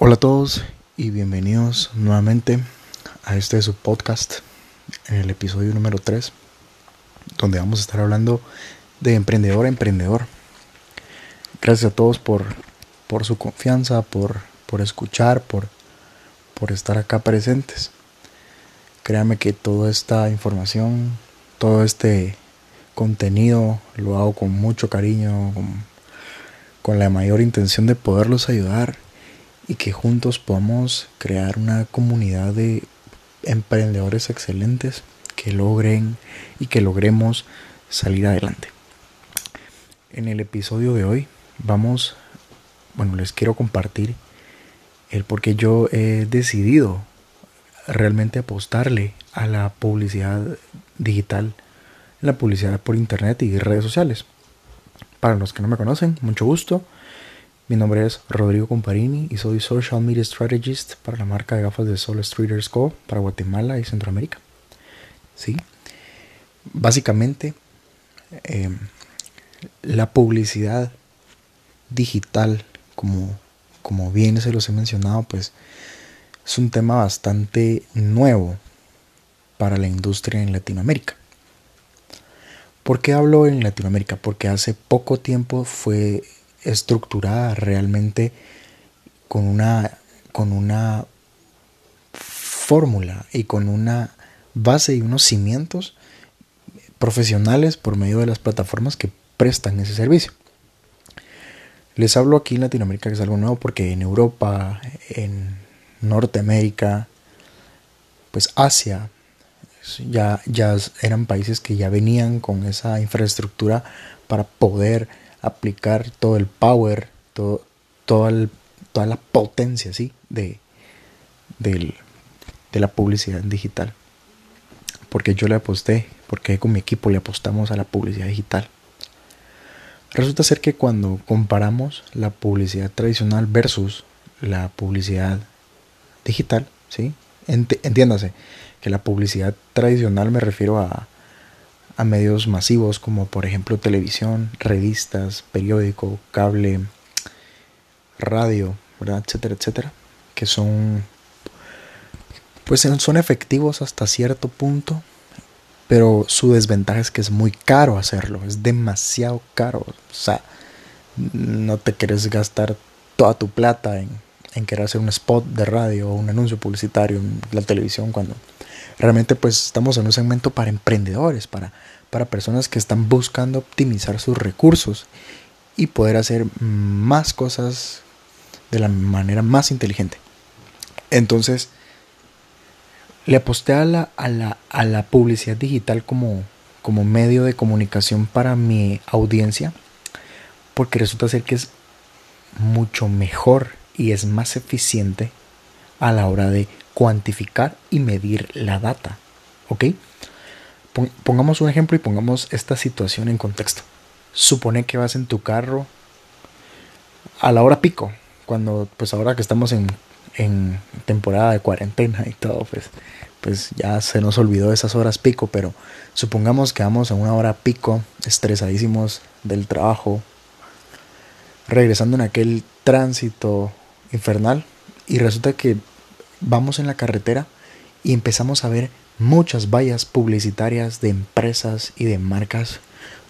Hola a todos y bienvenidos nuevamente a este su podcast en el episodio número 3 donde vamos a estar hablando de emprendedor a emprendedor. Gracias a todos por, por su confianza, por, por escuchar, por, por estar acá presentes. Créanme que toda esta información, todo este contenido lo hago con mucho cariño, con, con la mayor intención de poderlos ayudar y que juntos podamos crear una comunidad de emprendedores excelentes que logren y que logremos salir adelante. En el episodio de hoy vamos, bueno, les quiero compartir el por qué yo he decidido realmente apostarle a la publicidad digital, la publicidad por internet y redes sociales. Para los que no me conocen, mucho gusto. Mi nombre es Rodrigo Comparini y soy Social Media Strategist para la marca de gafas de Sol Streeters Co. para Guatemala y Centroamérica. ¿Sí? Básicamente, em, la publicidad digital, como, como bien se los he mencionado, pues es un tema bastante nuevo para la industria en Latinoamérica. ¿Por qué hablo en Latinoamérica? Porque hace poco tiempo fue estructurada realmente con una, con una fórmula y con una base y unos cimientos profesionales por medio de las plataformas que prestan ese servicio. Les hablo aquí en Latinoamérica que es algo nuevo porque en Europa, en Norteamérica, pues Asia, ya, ya eran países que ya venían con esa infraestructura para poder aplicar todo el power, todo, toda la potencia ¿sí? de, de la publicidad digital. Porque yo le aposté, porque con mi equipo le apostamos a la publicidad digital. Resulta ser que cuando comparamos la publicidad tradicional versus la publicidad digital, ¿sí? entiéndase que la publicidad tradicional me refiero a, a medios masivos como por ejemplo televisión, revistas, periódico, cable, radio, ¿verdad? etcétera, etcétera, que son pues son efectivos hasta cierto punto, pero su desventaja es que es muy caro hacerlo, es demasiado caro, o sea, no te quieres gastar toda tu plata en, en querer hacer un spot de radio o un anuncio publicitario en la televisión cuando realmente pues estamos en un segmento para emprendedores, para, para personas que están buscando optimizar sus recursos y poder hacer más cosas de la manera más inteligente. Entonces, le aposté a la, a la, a la publicidad digital como, como medio de comunicación para mi audiencia, porque resulta ser que es mucho mejor y es más eficiente a la hora de cuantificar y medir la data. ¿Ok? Pongamos un ejemplo y pongamos esta situación en contexto. Supone que vas en tu carro a la hora pico, cuando pues ahora que estamos en, en temporada de cuarentena y todo, pues, pues ya se nos olvidó esas horas pico, pero supongamos que vamos a una hora pico, estresadísimos del trabajo, regresando en aquel tránsito infernal y resulta que vamos en la carretera y empezamos a ver muchas vallas publicitarias de empresas y de marcas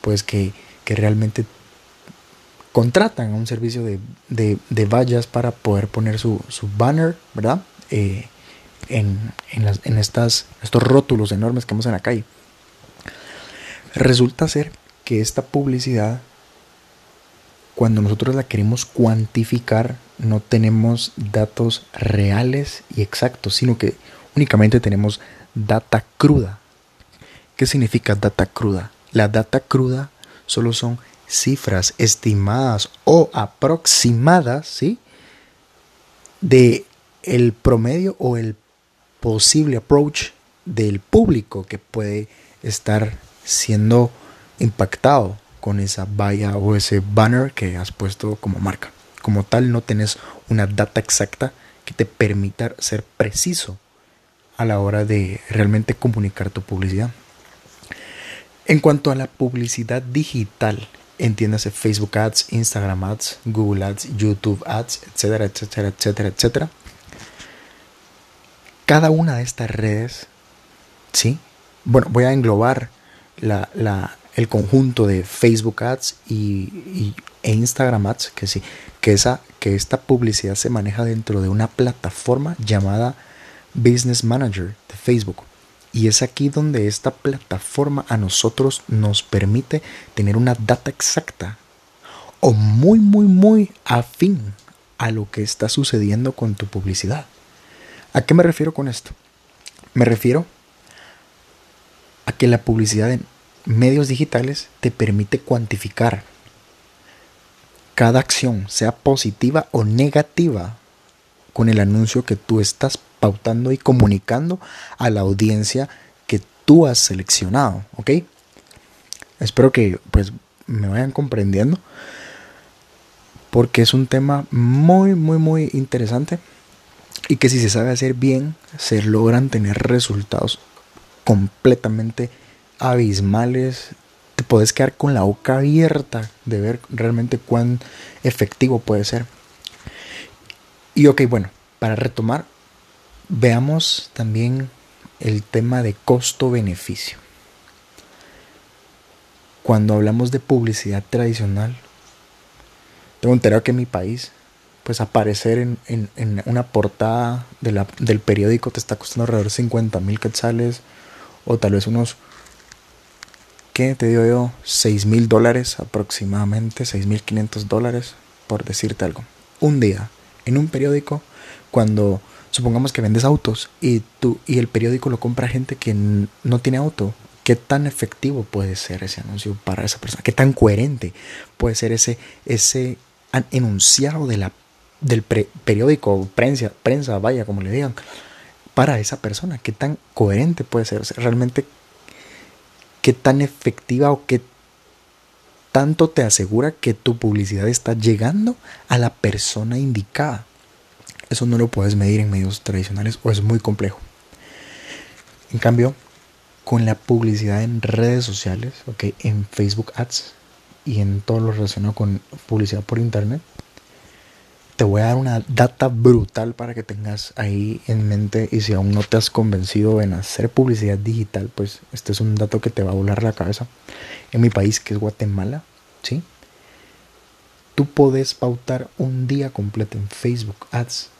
pues que, realmente contratan un servicio de, vallas para poder poner su, banner, ¿verdad? Eh, en, en, estas, estos rótulos enormes que vemos en la calle. Resulta ser que esta publicidad, cuando nosotros la queremos cuantificar, no tenemos datos reales y exactos, sino que únicamente tenemos data cruda. ¿Qué significa data cruda? La data cruda solo son cifras estimadas o aproximadas, ¿sí? De el promedio o el posible approach del público que puede estar siendo impactado con esa valla o ese banner que has puesto como marca. Como tal, no tenés una data exacta que te permita ser preciso a la hora de realmente comunicar tu publicidad. En cuanto a la publicidad digital entiéndase Facebook Ads, Instagram Ads, Google Ads, YouTube Ads, etcétera, etcétera, etcétera, etcétera. Cada una de estas redes, ¿sí? Bueno, voy a englobar la, la, el conjunto de Facebook Ads y, e Instagram Ads, que sí, que, esa, que esta publicidad se maneja dentro de una plataforma llamada Business Manager de Facebook. Y es aquí donde esta plataforma a nosotros nos permite tener una data exacta o muy, muy, muy afín a lo que está sucediendo con tu publicidad. ¿A qué me refiero con esto? Me refiero a que la publicidad en medios digitales te permite cuantificar cada acción, sea positiva o negativa, con el anuncio que tú estás pautando y comunicando a la audiencia que tú has seleccionado, ¿ok? Espero que pues me vayan comprendiendo porque es un tema muy muy muy interesante y que si se sabe hacer bien se logran tener resultados completamente abismales puedes quedar con la boca abierta de ver realmente cuán efectivo puede ser y ok bueno para retomar Veamos también el tema de costo-beneficio. Cuando hablamos de publicidad tradicional, tengo enterado que en mi país, pues aparecer en, una portada del periódico te está costando alrededor de 50 mil quetzales o tal vez unos, ¿qué te digo yo? 6 mil dólares aproximadamente, 6 mil 500 dólares, por decirte algo. Un día en un periódico cuando supongamos que vendes autos y tú y el periódico lo compra gente que no tiene auto. ¿Qué tan efectivo puede ser ese anuncio para esa persona? ¿Qué tan coherente puede ser ese, ese enunciado de la, del periódico, prensa, prensa, vaya, como le digan, para esa persona? ¿Qué tan coherente puede ser? realmente, ¿qué tan efectiva o qué tanto te asegura que tu publicidad está llegando a la persona indicada? Eso no lo puedes medir en medios tradicionales o es muy complejo. En cambio, con la publicidad en redes sociales, okay, en Facebook Ads y en todo lo relacionado con publicidad por internet, te voy a dar una data brutal para que tengas ahí en mente y si aún no te has convencido en hacer publicidad digital, pues este es un dato que te va a volar la cabeza. En mi país, que es Guatemala, ¿sí? Tú puedes pautar un día completo en Facebook Ads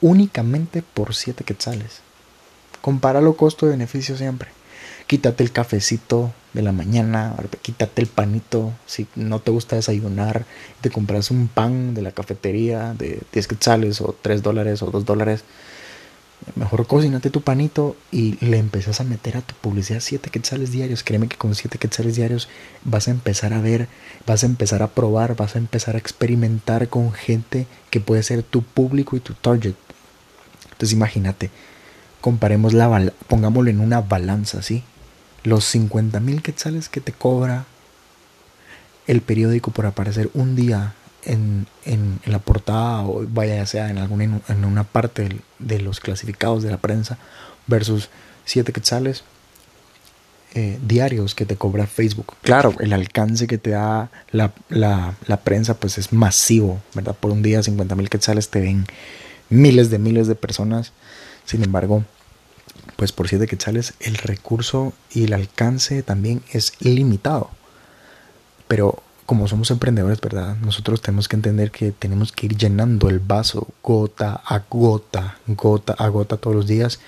únicamente por 7 quetzales. Compáralo costo-beneficio siempre. Quítate el cafecito de la mañana, quítate el panito. Si no te gusta desayunar, te compras un pan de la cafetería de 10 quetzales o 3 dólares o 2 dólares. Mejor cocínate tu panito y le empezás a meter a tu publicidad 7 quetzales diarios. Créeme que con 7 quetzales diarios vas a empezar a ver, vas a empezar a probar, vas a empezar a experimentar con gente que puede ser tu público y tu target. Entonces imagínate, comparemos la pongámoslo en una balanza, ¿sí? Los 50 mil quetzales que te cobra el periódico por aparecer un día en, la portada o vaya ya sea en, alguna, en una parte de, los clasificados de la prensa versus 7 quetzales eh, diarios que te cobra Facebook. Claro, el alcance que te da la, la, prensa pues es masivo, ¿verdad? Por un día 50 mil quetzales te ven miles de miles de personas. Sin embargo, pues por siete quetzales el recurso y el alcance también es limitado. Pero como somos emprendedores, ¿verdad? Nosotros tenemos que entender que tenemos que ir llenando el vaso gota a gota, gota a gota todos los días,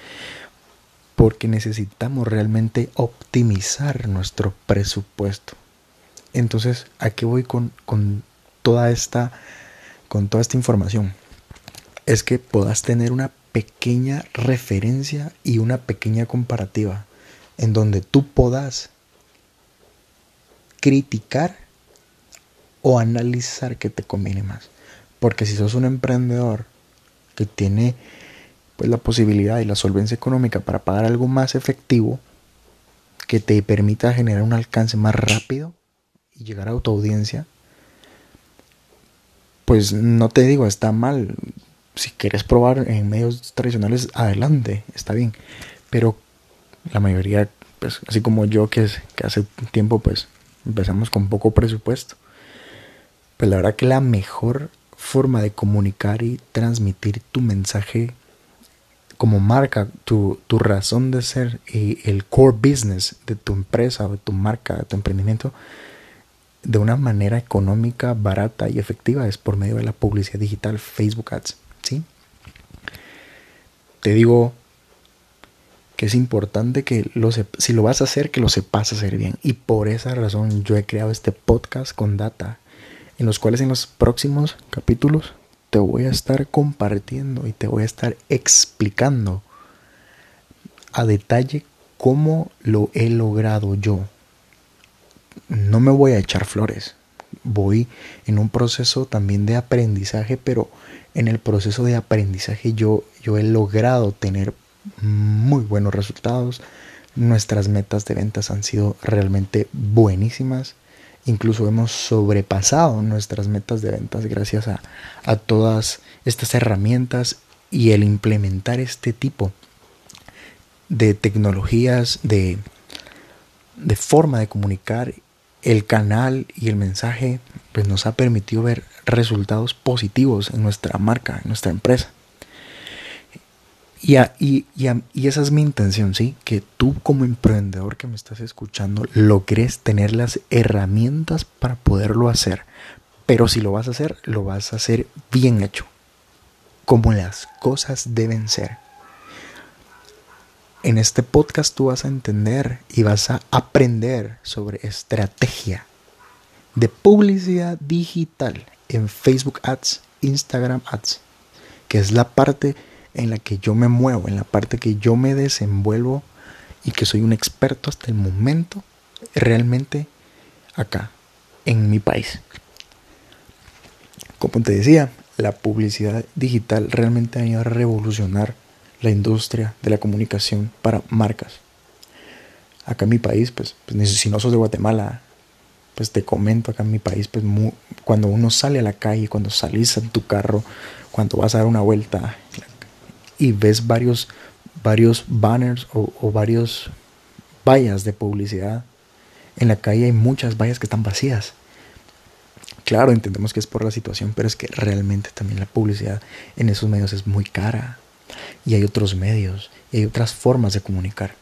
porque necesitamos realmente optimizar nuestro presupuesto. Entonces, ¿a qué voy con, con toda esta con toda esta información? es que puedas tener una pequeña referencia y una pequeña comparativa en donde tú puedas criticar o analizar qué te conviene más. Porque si sos un emprendedor que tiene pues la posibilidad y la solvencia económica para pagar algo más efectivo que te permita generar un alcance más rápido y llegar a tu audiencia, pues no te digo está mal si quieres probar en medios tradicionales, adelante, está bien. Pero la mayoría, pues así como yo que, que hace tiempo, pues empezamos con poco presupuesto. Pues la verdad que la mejor forma de comunicar y transmitir tu mensaje como marca, tu, tu razón de ser y el core business de tu empresa, de tu marca, de tu emprendimiento, de una manera económica, barata y efectiva es por medio de la publicidad digital, Facebook Ads. ¿Sí? Te digo que es importante que lo si lo vas a hacer, que lo sepas hacer bien. Y por esa razón yo he creado este podcast con data, en los cuales en los próximos capítulos te voy a estar compartiendo y te voy a estar explicando a detalle cómo lo he logrado yo no me voy a echar flores. Voy en un proceso también de aprendizaje, pero en el proceso de aprendizaje yo, yo he logrado tener muy buenos resultados. Nuestras metas de ventas han sido realmente buenísimas. Incluso hemos sobrepasado nuestras metas de ventas gracias a, a todas estas herramientas y el implementar este tipo de tecnologías, de, de forma de comunicar el canal y el mensaje pues nos ha permitido ver resultados positivos en nuestra marca, en nuestra empresa. Y, y, y, esa es mi intención, ¿sí? Que tú como emprendedor que me estás escuchando logres tener las herramientas para poderlo hacer. Pero si lo vas a hacer, lo vas a hacer bien hecho. Como las cosas deben ser. En este podcast tú vas a entender y vas a aprender sobre estrategia de publicidad digital en Facebook Ads, Instagram Ads, que es la parte en la que yo me muevo, en la parte que yo me desenvuelvo y que soy un experto hasta el momento realmente acá, en mi país. Como te decía, la publicidad digital realmente ha venido a revolucionar la industria de la comunicación para marcas. Acá en mi país, pues, pues si no sos de Guatemala, pues te comento acá en mi país, pues cuando uno sale a la calle, cuando salís en tu carro, cuando vas a dar una vuelta y ves varios, varios banners o, o varios vallas de publicidad, en la calle hay muchas vallas que están vacías. Claro, entendemos que es por la situación, pero es que realmente también la publicidad en esos medios es muy cara y hay otros medios y hay otras formas de comunicar.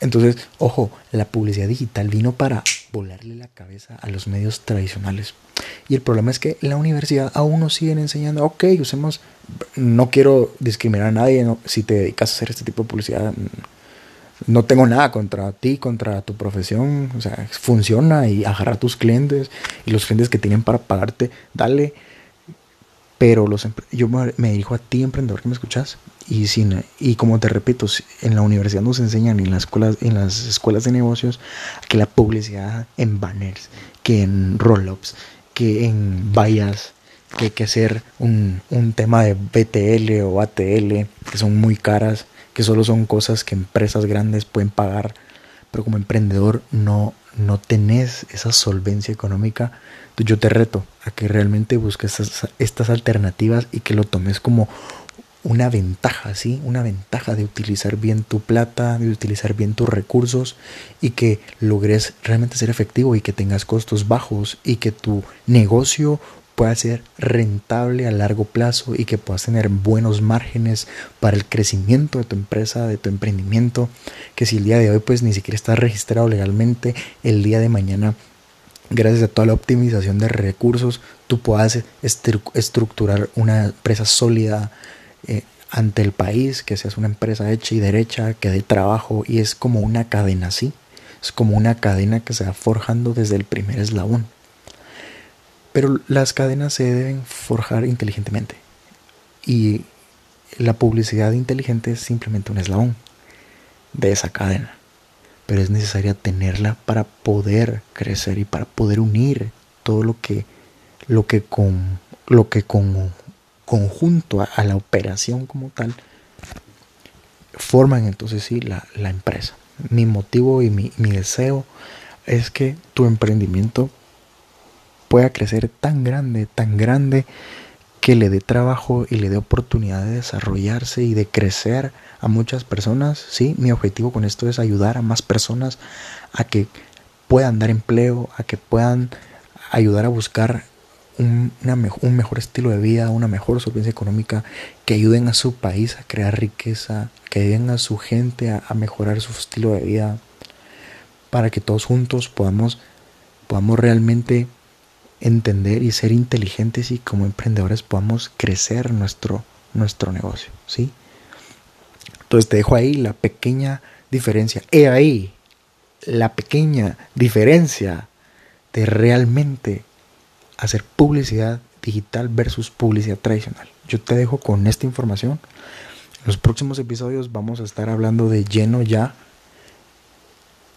Entonces, ojo, la publicidad digital vino para volarle la cabeza a los medios tradicionales. Y el problema es que la universidad aún nos siguen enseñando, ok, usemos, no quiero discriminar a nadie, si te dedicas a hacer este tipo de publicidad, no tengo nada contra ti, contra tu profesión, o sea, funciona y agarra tus clientes y los clientes que tienen para pagarte, dale pero los, yo me dirijo a ti, emprendedor, que me escuchas. Y, sin, y como te repito, en la universidad nos enseñan, en las escuelas, en las escuelas de negocios, que la publicidad en banners, que en roll-ups, que en vallas, que hay que hacer un, un tema de BTL o ATL, que son muy caras, que solo son cosas que empresas grandes pueden pagar, pero como emprendedor no, no tenés esa solvencia económica yo te reto a que realmente busques estas, alternativas y que lo tomes como una ventaja, ¿sí? Una ventaja de utilizar bien tu plata, de utilizar bien tus recursos y que logres realmente ser efectivo y que tengas costos bajos y que tu negocio pueda ser rentable a largo plazo y que puedas tener buenos márgenes para el crecimiento de tu empresa, de tu emprendimiento, que si el día de hoy pues ni siquiera estás registrado legalmente, el día de mañana gracias a toda la optimización de recursos, tú puedas estructurar una empresa sólida eh, ante el país, que seas una empresa hecha y derecha, que dé trabajo y es como una cadena así. Es como una cadena que se va forjando desde el primer eslabón. Pero las cadenas se deben forjar inteligentemente. Y la publicidad inteligente es simplemente un eslabón de esa cadena pero es necesaria tenerla para poder crecer y para poder unir todo lo que lo que con lo que con conjunto a, la operación como tal forman entonces sí la, la empresa mi motivo y mi, mi deseo es que tu emprendimiento pueda crecer tan grande tan grande que le dé trabajo y le dé oportunidad de desarrollarse y de crecer a muchas personas. Sí, mi objetivo con esto es ayudar a más personas a que puedan dar empleo, a que puedan ayudar a buscar un, mejor estilo de vida, una mejor solvencia económica, que ayuden a su país a crear riqueza, que ayuden a su gente a, mejorar su estilo de vida, para que todos juntos podamos, podamos realmente entender y ser inteligentes y como emprendedores podamos crecer nuestro, nuestro negocio, ¿sí? Entonces te dejo ahí la pequeña diferencia. He ahí la pequeña diferencia de realmente hacer publicidad digital versus publicidad tradicional. Yo te dejo con esta información. En los próximos episodios vamos a estar hablando de lleno ya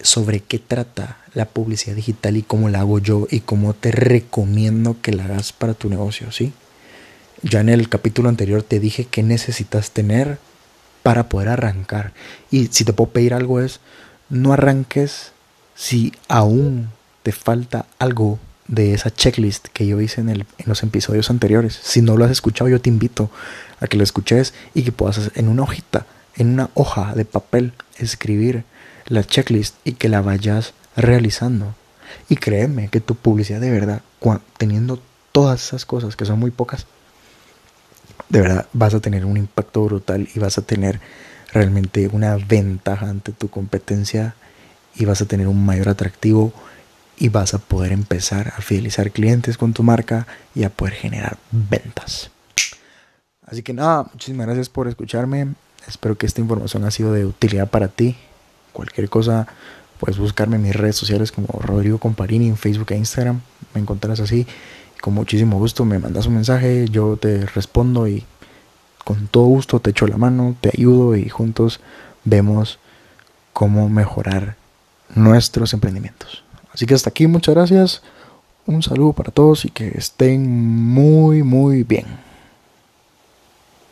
sobre qué trata la publicidad digital y cómo la hago yo y cómo te recomiendo que la hagas para tu negocio, ¿sí? Ya en el capítulo anterior te dije qué necesitas tener para poder arrancar. Y si te puedo pedir algo es, no arranques si aún te falta algo de esa checklist que yo hice en, el, en, los episodios anteriores. Si no lo has escuchado, yo te invito a que lo escuches y que puedas en una hojita, en una hoja de papel, escribir la checklist y que la vayas realizando. Y créeme que tu publicidad de verdad, teniendo todas esas cosas, que son muy pocas, de verdad vas a tener un impacto brutal y vas a tener realmente una ventaja ante tu competencia y vas a tener un mayor atractivo y vas a poder empezar a fidelizar clientes con tu marca y a poder generar ventas. Así que nada, muchísimas gracias por escucharme. Espero que esta información ha sido de utilidad para ti. Cualquier cosa, puedes buscarme en mis redes sociales como Rodrigo Comparini en Facebook e Instagram. Me encontrarás así. Con muchísimo gusto me mandas un mensaje, yo te respondo y con todo gusto te echo la mano, te ayudo y juntos vemos cómo mejorar nuestros emprendimientos. Así que hasta aquí, muchas gracias. Un saludo para todos y que estén muy, muy bien.